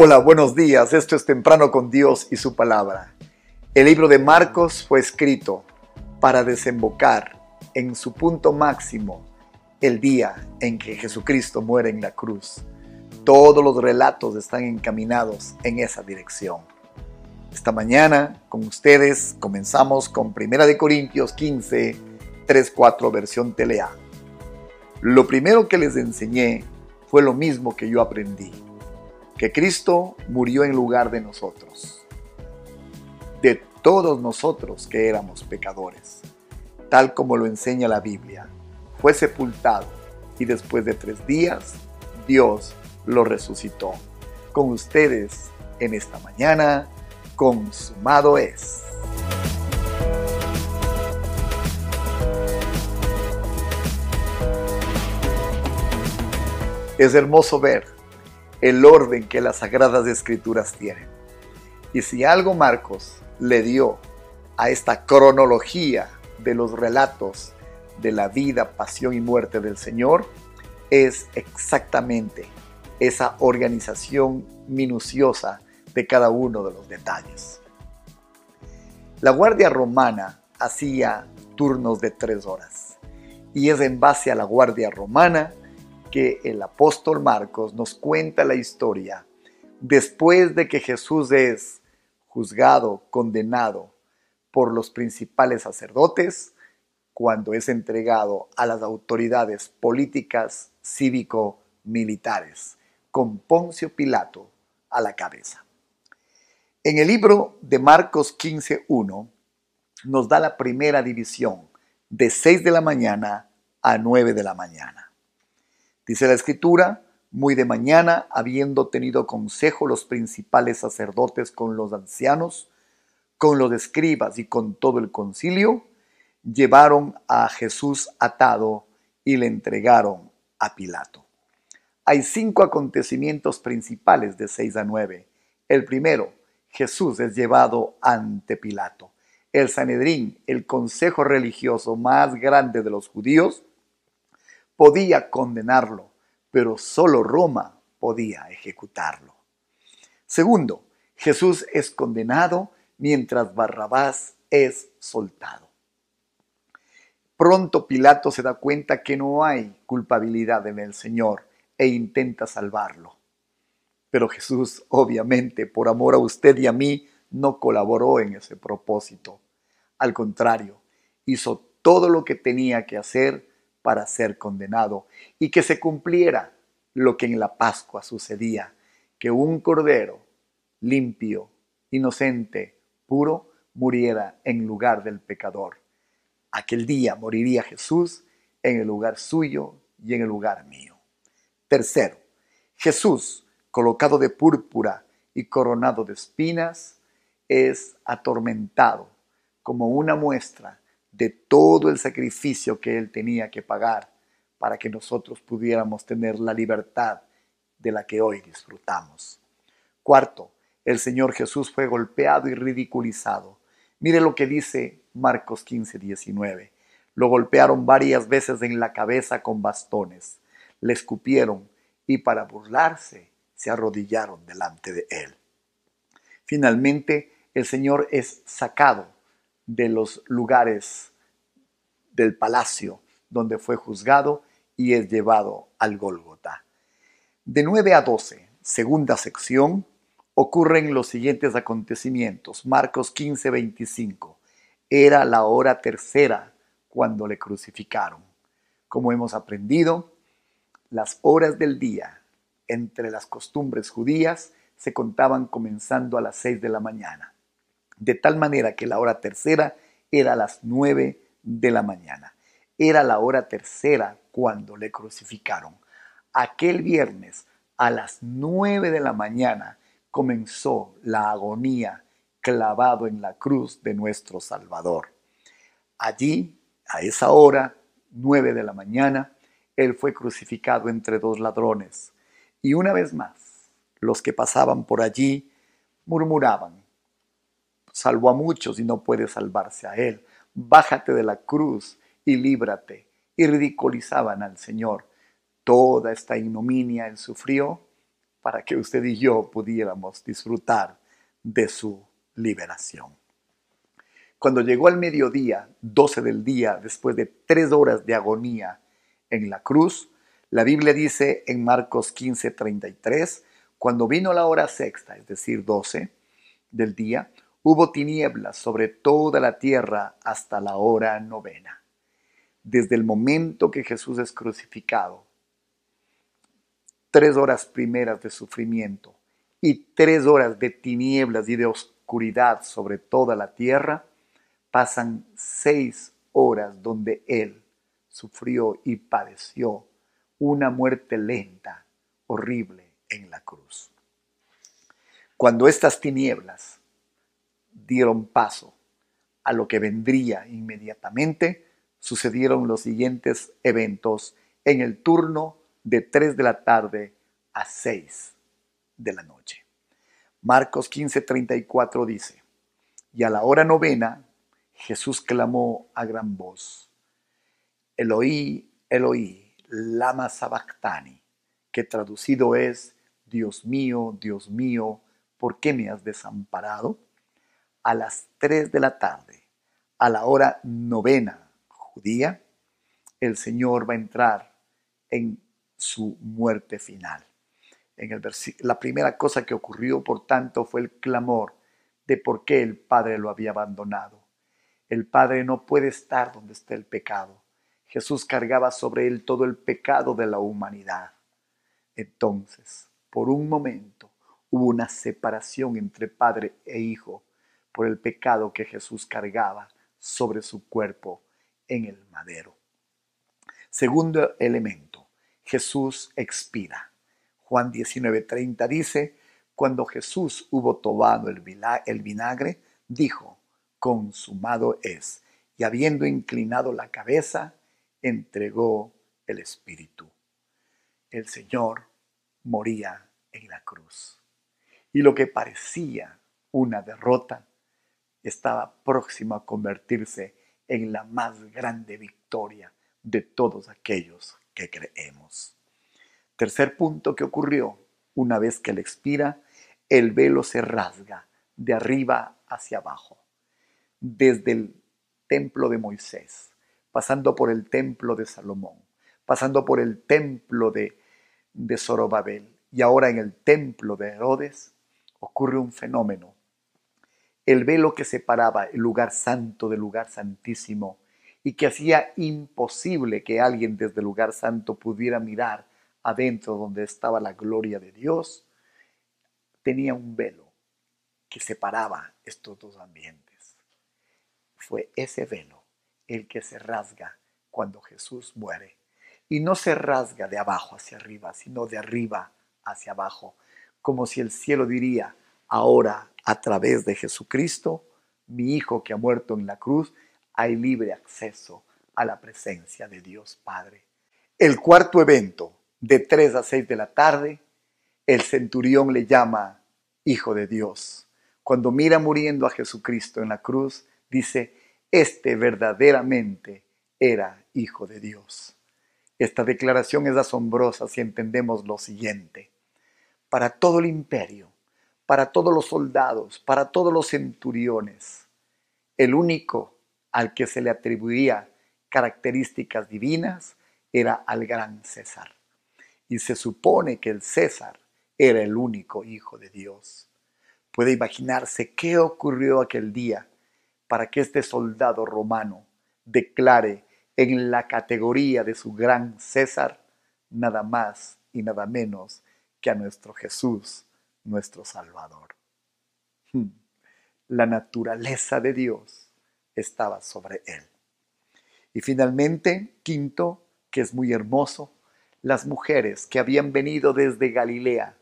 Hola, buenos días. Esto es Temprano con Dios y su palabra. El libro de Marcos fue escrito para desembocar en su punto máximo el día en que Jesucristo muere en la cruz. Todos los relatos están encaminados en esa dirección. Esta mañana con ustedes comenzamos con 1 de Corintios 15, 3, 4 versión Telea. Lo primero que les enseñé fue lo mismo que yo aprendí que Cristo murió en lugar de nosotros, de todos nosotros que éramos pecadores, tal como lo enseña la Biblia. Fue sepultado y después de tres días Dios lo resucitó. Con ustedes en esta mañana, consumado es. Es hermoso ver el orden que las sagradas escrituras tienen. Y si algo Marcos le dio a esta cronología de los relatos de la vida, pasión y muerte del Señor, es exactamente esa organización minuciosa de cada uno de los detalles. La Guardia Romana hacía turnos de tres horas y es en base a la Guardia Romana que el apóstol Marcos nos cuenta la historia después de que Jesús es juzgado, condenado por los principales sacerdotes, cuando es entregado a las autoridades políticas cívico-militares, con Poncio Pilato a la cabeza. En el libro de Marcos 15.1 nos da la primera división de 6 de la mañana a 9 de la mañana. Dice la escritura, muy de mañana, habiendo tenido consejo los principales sacerdotes con los ancianos, con los escribas y con todo el concilio, llevaron a Jesús atado y le entregaron a Pilato. Hay cinco acontecimientos principales de 6 a 9. El primero, Jesús es llevado ante Pilato. El Sanedrín, el consejo religioso más grande de los judíos, podía condenarlo, pero solo Roma podía ejecutarlo. Segundo, Jesús es condenado mientras Barrabás es soltado. Pronto Pilato se da cuenta que no hay culpabilidad en el Señor e intenta salvarlo. Pero Jesús, obviamente, por amor a usted y a mí, no colaboró en ese propósito. Al contrario, hizo todo lo que tenía que hacer para ser condenado y que se cumpliera lo que en la Pascua sucedía, que un cordero limpio, inocente, puro, muriera en lugar del pecador. Aquel día moriría Jesús en el lugar suyo y en el lugar mío. Tercero, Jesús, colocado de púrpura y coronado de espinas, es atormentado como una muestra de todo el sacrificio que Él tenía que pagar para que nosotros pudiéramos tener la libertad de la que hoy disfrutamos. Cuarto, el Señor Jesús fue golpeado y ridiculizado. Mire lo que dice Marcos 15, 19. Lo golpearon varias veces en la cabeza con bastones, le escupieron y para burlarse se arrodillaron delante de él. Finalmente, el Señor es sacado de los lugares del palacio donde fue juzgado y es llevado al Gólgota. De 9 a 12, segunda sección, ocurren los siguientes acontecimientos. Marcos 15, 25. Era la hora tercera cuando le crucificaron. Como hemos aprendido, las horas del día entre las costumbres judías se contaban comenzando a las 6 de la mañana de tal manera que la hora tercera era a las nueve de la mañana. Era la hora tercera cuando le crucificaron. Aquel viernes a las nueve de la mañana comenzó la agonía clavado en la cruz de nuestro Salvador. Allí, a esa hora, nueve de la mañana, Él fue crucificado entre dos ladrones. Y una vez más, los que pasaban por allí murmuraban, salvó a muchos y no puede salvarse a él. Bájate de la cruz y líbrate. Y ridiculizaban al Señor. Toda esta ignominia él sufrió para que usted y yo pudiéramos disfrutar de su liberación. Cuando llegó al mediodía, 12 del día, después de tres horas de agonía en la cruz, la Biblia dice en Marcos 15, 33, cuando vino la hora sexta, es decir, 12 del día, hubo tinieblas sobre toda la tierra hasta la hora novena. Desde el momento que Jesús es crucificado, tres horas primeras de sufrimiento y tres horas de tinieblas y de oscuridad sobre toda la tierra, pasan seis horas donde Él sufrió y padeció una muerte lenta, horrible en la cruz. Cuando estas tinieblas dieron paso a lo que vendría inmediatamente, sucedieron los siguientes eventos en el turno de 3 de la tarde a 6 de la noche. Marcos 15:34 dice, y a la hora novena Jesús clamó a gran voz, Eloí, Eloí, lama sabactani, que traducido es, Dios mío, Dios mío, ¿por qué me has desamparado? A las 3 de la tarde, a la hora novena judía, el Señor va a entrar en su muerte final. En el la primera cosa que ocurrió, por tanto, fue el clamor de por qué el Padre lo había abandonado. El Padre no puede estar donde está el pecado. Jesús cargaba sobre él todo el pecado de la humanidad. Entonces, por un momento, hubo una separación entre Padre e Hijo por el pecado que Jesús cargaba sobre su cuerpo en el madero. Segundo elemento, Jesús expira. Juan 19:30 dice, cuando Jesús hubo tomado el vinagre, dijo, consumado es. Y habiendo inclinado la cabeza, entregó el Espíritu. El Señor moría en la cruz. Y lo que parecía una derrota estaba próximo a convertirse en la más grande victoria de todos aquellos que creemos. Tercer punto que ocurrió, una vez que él expira, el velo se rasga de arriba hacia abajo desde el templo de Moisés, pasando por el templo de Salomón, pasando por el templo de, de Zorobabel y ahora en el templo de Herodes, ocurre un fenómeno. El velo que separaba el lugar santo del lugar santísimo y que hacía imposible que alguien desde el lugar santo pudiera mirar adentro donde estaba la gloria de Dios, tenía un velo que separaba estos dos ambientes fue ese velo el que se rasga cuando Jesús muere. Y no se rasga de abajo hacia arriba, sino de arriba hacia abajo, como si el cielo diría, ahora a través de Jesucristo, mi Hijo que ha muerto en la cruz, hay libre acceso a la presencia de Dios Padre. El cuarto evento, de 3 a 6 de la tarde, el centurión le llama Hijo de Dios. Cuando mira muriendo a Jesucristo en la cruz, dice, este verdaderamente era hijo de Dios. Esta declaración es asombrosa si entendemos lo siguiente. Para todo el imperio, para todos los soldados, para todos los centuriones, el único al que se le atribuía características divinas era al gran César. Y se supone que el César era el único hijo de Dios. Puede imaginarse qué ocurrió aquel día para que este soldado romano declare en la categoría de su gran César nada más y nada menos que a nuestro Jesús, nuestro Salvador. Hmm. La naturaleza de Dios estaba sobre él. Y finalmente, quinto, que es muy hermoso, las mujeres que habían venido desde Galilea,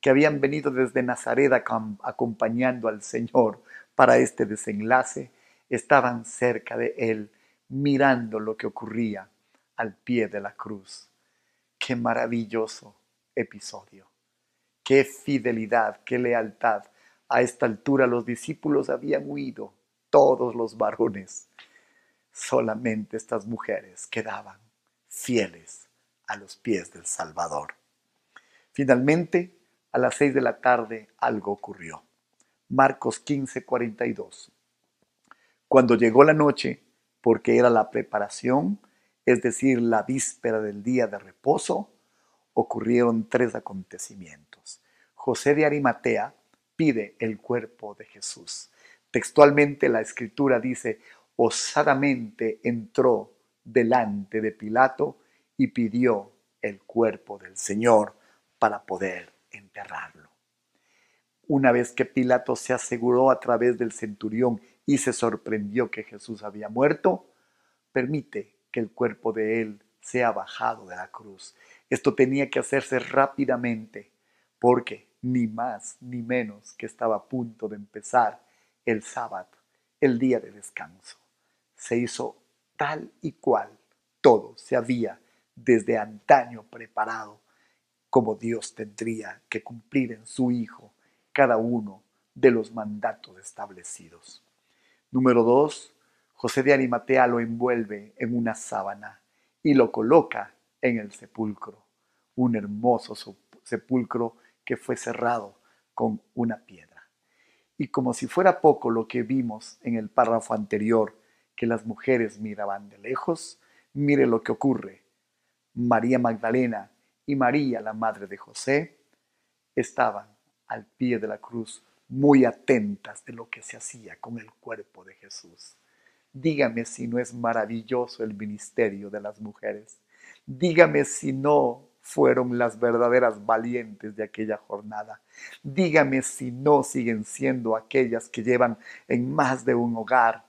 que habían venido desde Nazaret acompañando al Señor para este desenlace, estaban cerca de él, mirando lo que ocurría al pie de la cruz. Qué maravilloso episodio. Qué fidelidad, qué lealtad. A esta altura los discípulos habían huido, todos los varones. Solamente estas mujeres quedaban fieles a los pies del Salvador. Finalmente, A las seis de la tarde algo ocurrió. Marcos 15, 42. Cuando llegó la noche, porque era la preparación, es decir, la víspera del día de reposo, ocurrieron tres acontecimientos. José de Arimatea pide el cuerpo de Jesús. Textualmente la escritura dice, osadamente entró delante de Pilato y pidió el cuerpo del Señor para poder enterrarlo. Una vez que Pilato se aseguró a través del centurión y se sorprendió que Jesús había muerto, permite que el cuerpo de él sea bajado de la cruz. Esto tenía que hacerse rápidamente porque ni más ni menos que estaba a punto de empezar el sábado, el día de descanso. Se hizo tal y cual todo se había desde antaño preparado, como Dios tendría que cumplir en su Hijo cada uno de los mandatos establecidos. Número dos, José de Arimatea lo envuelve en una sábana y lo coloca en el sepulcro, un hermoso sepulcro que fue cerrado con una piedra. Y como si fuera poco lo que vimos en el párrafo anterior, que las mujeres miraban de lejos, mire lo que ocurre. María Magdalena y María, la madre de José, estaban al pie de la cruz muy atentas de lo que se hacía con el cuerpo de Jesús. Dígame si no es maravilloso el ministerio de las mujeres. Dígame si no fueron las verdaderas valientes de aquella jornada. Dígame si no siguen siendo aquellas que llevan en más de un hogar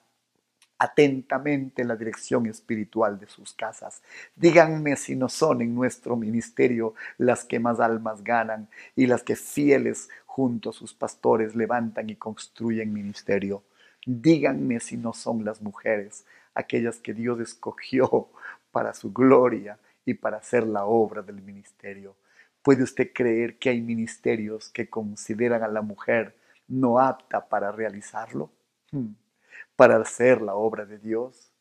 atentamente la dirección espiritual de sus casas. Díganme si no son en nuestro ministerio las que más almas ganan y las que fieles junto a sus pastores levantan y construyen ministerio. Díganme si no son las mujeres aquellas que Dios escogió para su gloria y para hacer la obra del ministerio. ¿Puede usted creer que hay ministerios que consideran a la mujer no apta para realizarlo? Hmm para hacer la obra de Dios,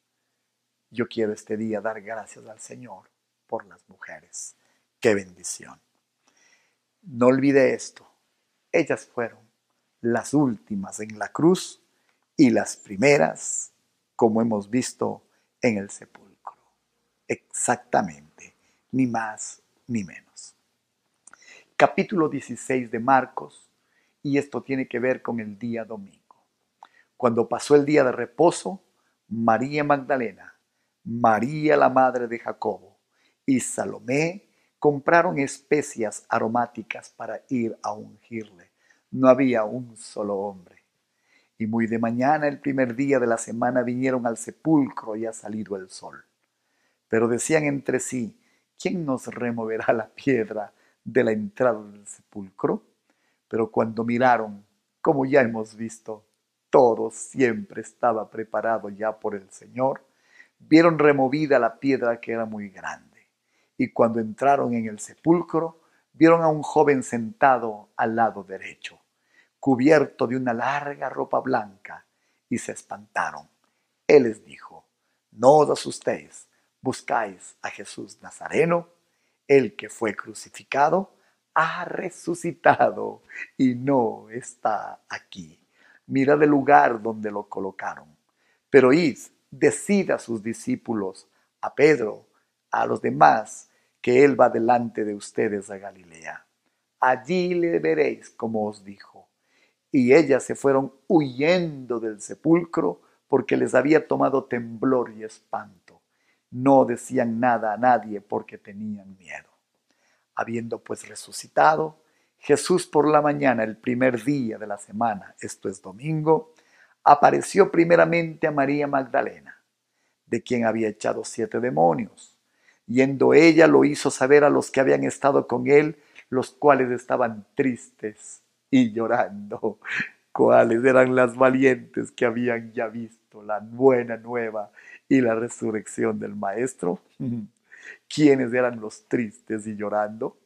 yo quiero este día dar gracias al Señor por las mujeres. Qué bendición. No olvide esto. Ellas fueron las últimas en la cruz y las primeras, como hemos visto, en el sepulcro. Exactamente, ni más ni menos. Capítulo 16 de Marcos, y esto tiene que ver con el día domingo. Cuando pasó el día de reposo, María Magdalena, María la madre de Jacobo y Salomé compraron especias aromáticas para ir a ungirle. No había un solo hombre. Y muy de mañana, el primer día de la semana, vinieron al sepulcro y ha salido el sol. Pero decían entre sí, ¿quién nos removerá la piedra de la entrada del sepulcro? Pero cuando miraron, como ya hemos visto, todo siempre estaba preparado ya por el Señor, vieron removida la piedra que era muy grande. Y cuando entraron en el sepulcro, vieron a un joven sentado al lado derecho, cubierto de una larga ropa blanca, y se espantaron. Él les dijo, no os asustéis, buscáis a Jesús Nazareno, el que fue crucificado, ha resucitado y no está aquí mirad el lugar donde lo colocaron. Pero id, decid a sus discípulos, a Pedro, a los demás, que él va delante de ustedes a Galilea. Allí le veréis como os dijo. Y ellas se fueron huyendo del sepulcro porque les había tomado temblor y espanto. No decían nada a nadie porque tenían miedo. Habiendo pues resucitado, Jesús por la mañana, el primer día de la semana, esto es domingo, apareció primeramente a María Magdalena, de quien había echado siete demonios. Yendo ella lo hizo saber a los que habían estado con él, los cuales estaban tristes y llorando. ¿Cuáles eran las valientes que habían ya visto la buena nueva y la resurrección del Maestro? ¿Quiénes eran los tristes y llorando?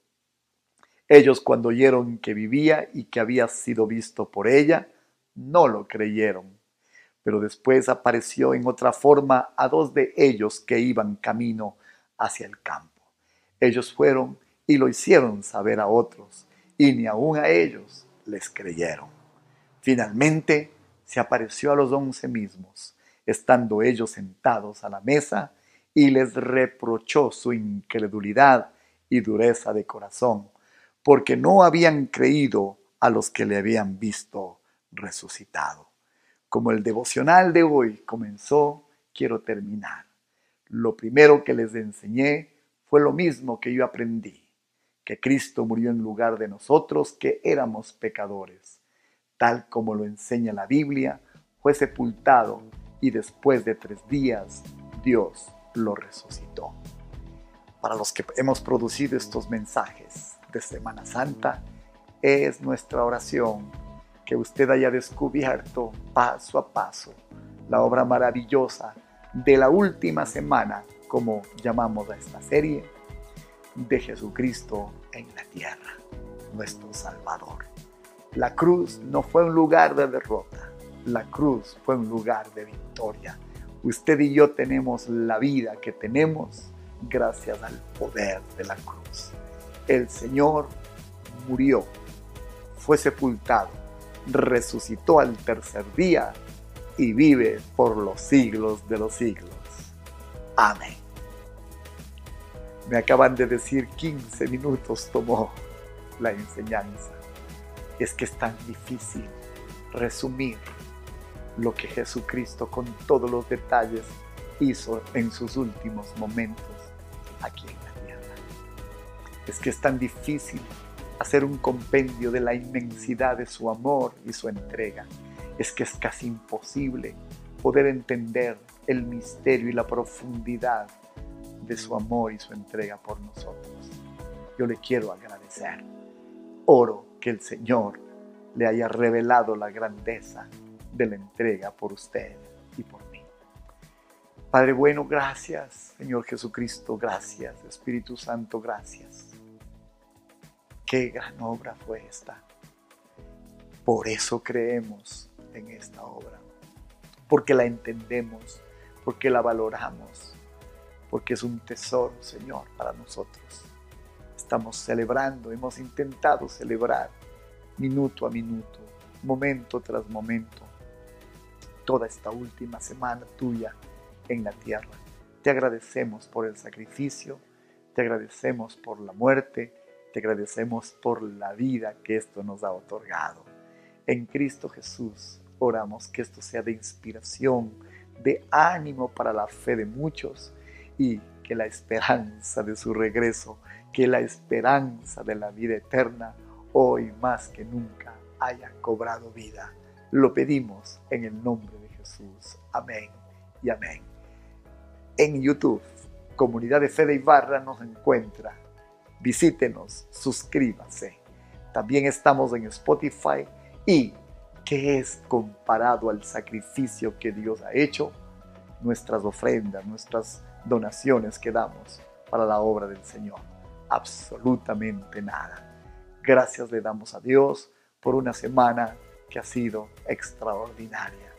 Ellos cuando oyeron que vivía y que había sido visto por ella, no lo creyeron. Pero después apareció en otra forma a dos de ellos que iban camino hacia el campo. Ellos fueron y lo hicieron saber a otros, y ni aun a ellos les creyeron. Finalmente se apareció a los once mismos, estando ellos sentados a la mesa, y les reprochó su incredulidad y dureza de corazón, porque no habían creído a los que le habían visto resucitado. Como el devocional de hoy comenzó, quiero terminar. Lo primero que les enseñé fue lo mismo que yo aprendí, que Cristo murió en lugar de nosotros que éramos pecadores. Tal como lo enseña la Biblia, fue sepultado y después de tres días Dios lo resucitó. Para los que hemos producido estos mensajes de Semana Santa, es nuestra oración que usted haya descubierto paso a paso la obra maravillosa de la última semana, como llamamos a esta serie, de Jesucristo en la tierra, nuestro Salvador. La cruz no fue un lugar de derrota, la cruz fue un lugar de victoria. Usted y yo tenemos la vida que tenemos gracias al poder de la cruz. El Señor murió, fue sepultado, resucitó al tercer día y vive por los siglos de los siglos. Amén. Me acaban de decir 15 minutos tomó la enseñanza. Es que es tan difícil resumir lo que Jesucristo con todos los detalles hizo en sus últimos momentos aquí en la tierra. Es que es tan difícil hacer un compendio de la inmensidad de su amor y su entrega es que es casi imposible poder entender el misterio y la profundidad de su amor y su entrega por nosotros. Yo le quiero agradecer. Oro que el Señor le haya revelado la grandeza de la entrega por usted y por mí. Padre bueno, gracias. Señor Jesucristo, gracias. Espíritu Santo, gracias. Qué gran obra fue esta. Por eso creemos en esta obra, porque la entendemos, porque la valoramos, porque es un tesoro, Señor, para nosotros. Estamos celebrando, hemos intentado celebrar minuto a minuto, momento tras momento, toda esta última semana tuya en la tierra. Te agradecemos por el sacrificio, te agradecemos por la muerte, te agradecemos por la vida que esto nos ha otorgado. En Cristo Jesús Oramos que esto sea de inspiración, de ánimo para la fe de muchos y que la esperanza de su regreso, que la esperanza de la vida eterna hoy más que nunca haya cobrado vida. Lo pedimos en el nombre de Jesús. Amén y amén. En YouTube, Comunidad de Fe de Ibarra nos encuentra. Visítenos, suscríbase. También estamos en Spotify y ¿Qué es comparado al sacrificio que Dios ha hecho? Nuestras ofrendas, nuestras donaciones que damos para la obra del Señor. Absolutamente nada. Gracias le damos a Dios por una semana que ha sido extraordinaria,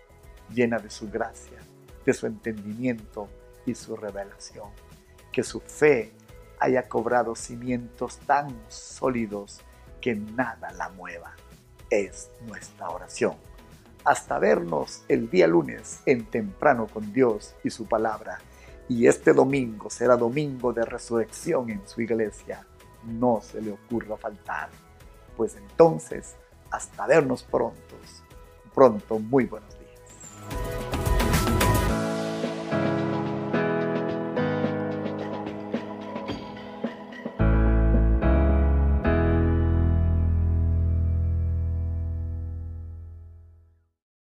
llena de su gracia, de su entendimiento y su revelación. Que su fe haya cobrado cimientos tan sólidos que nada la mueva es nuestra oración. Hasta vernos el día lunes en Temprano con Dios y su palabra. Y este domingo será domingo de resurrección en su iglesia. No se le ocurra faltar. Pues entonces, hasta vernos pronto. Pronto, muy buenos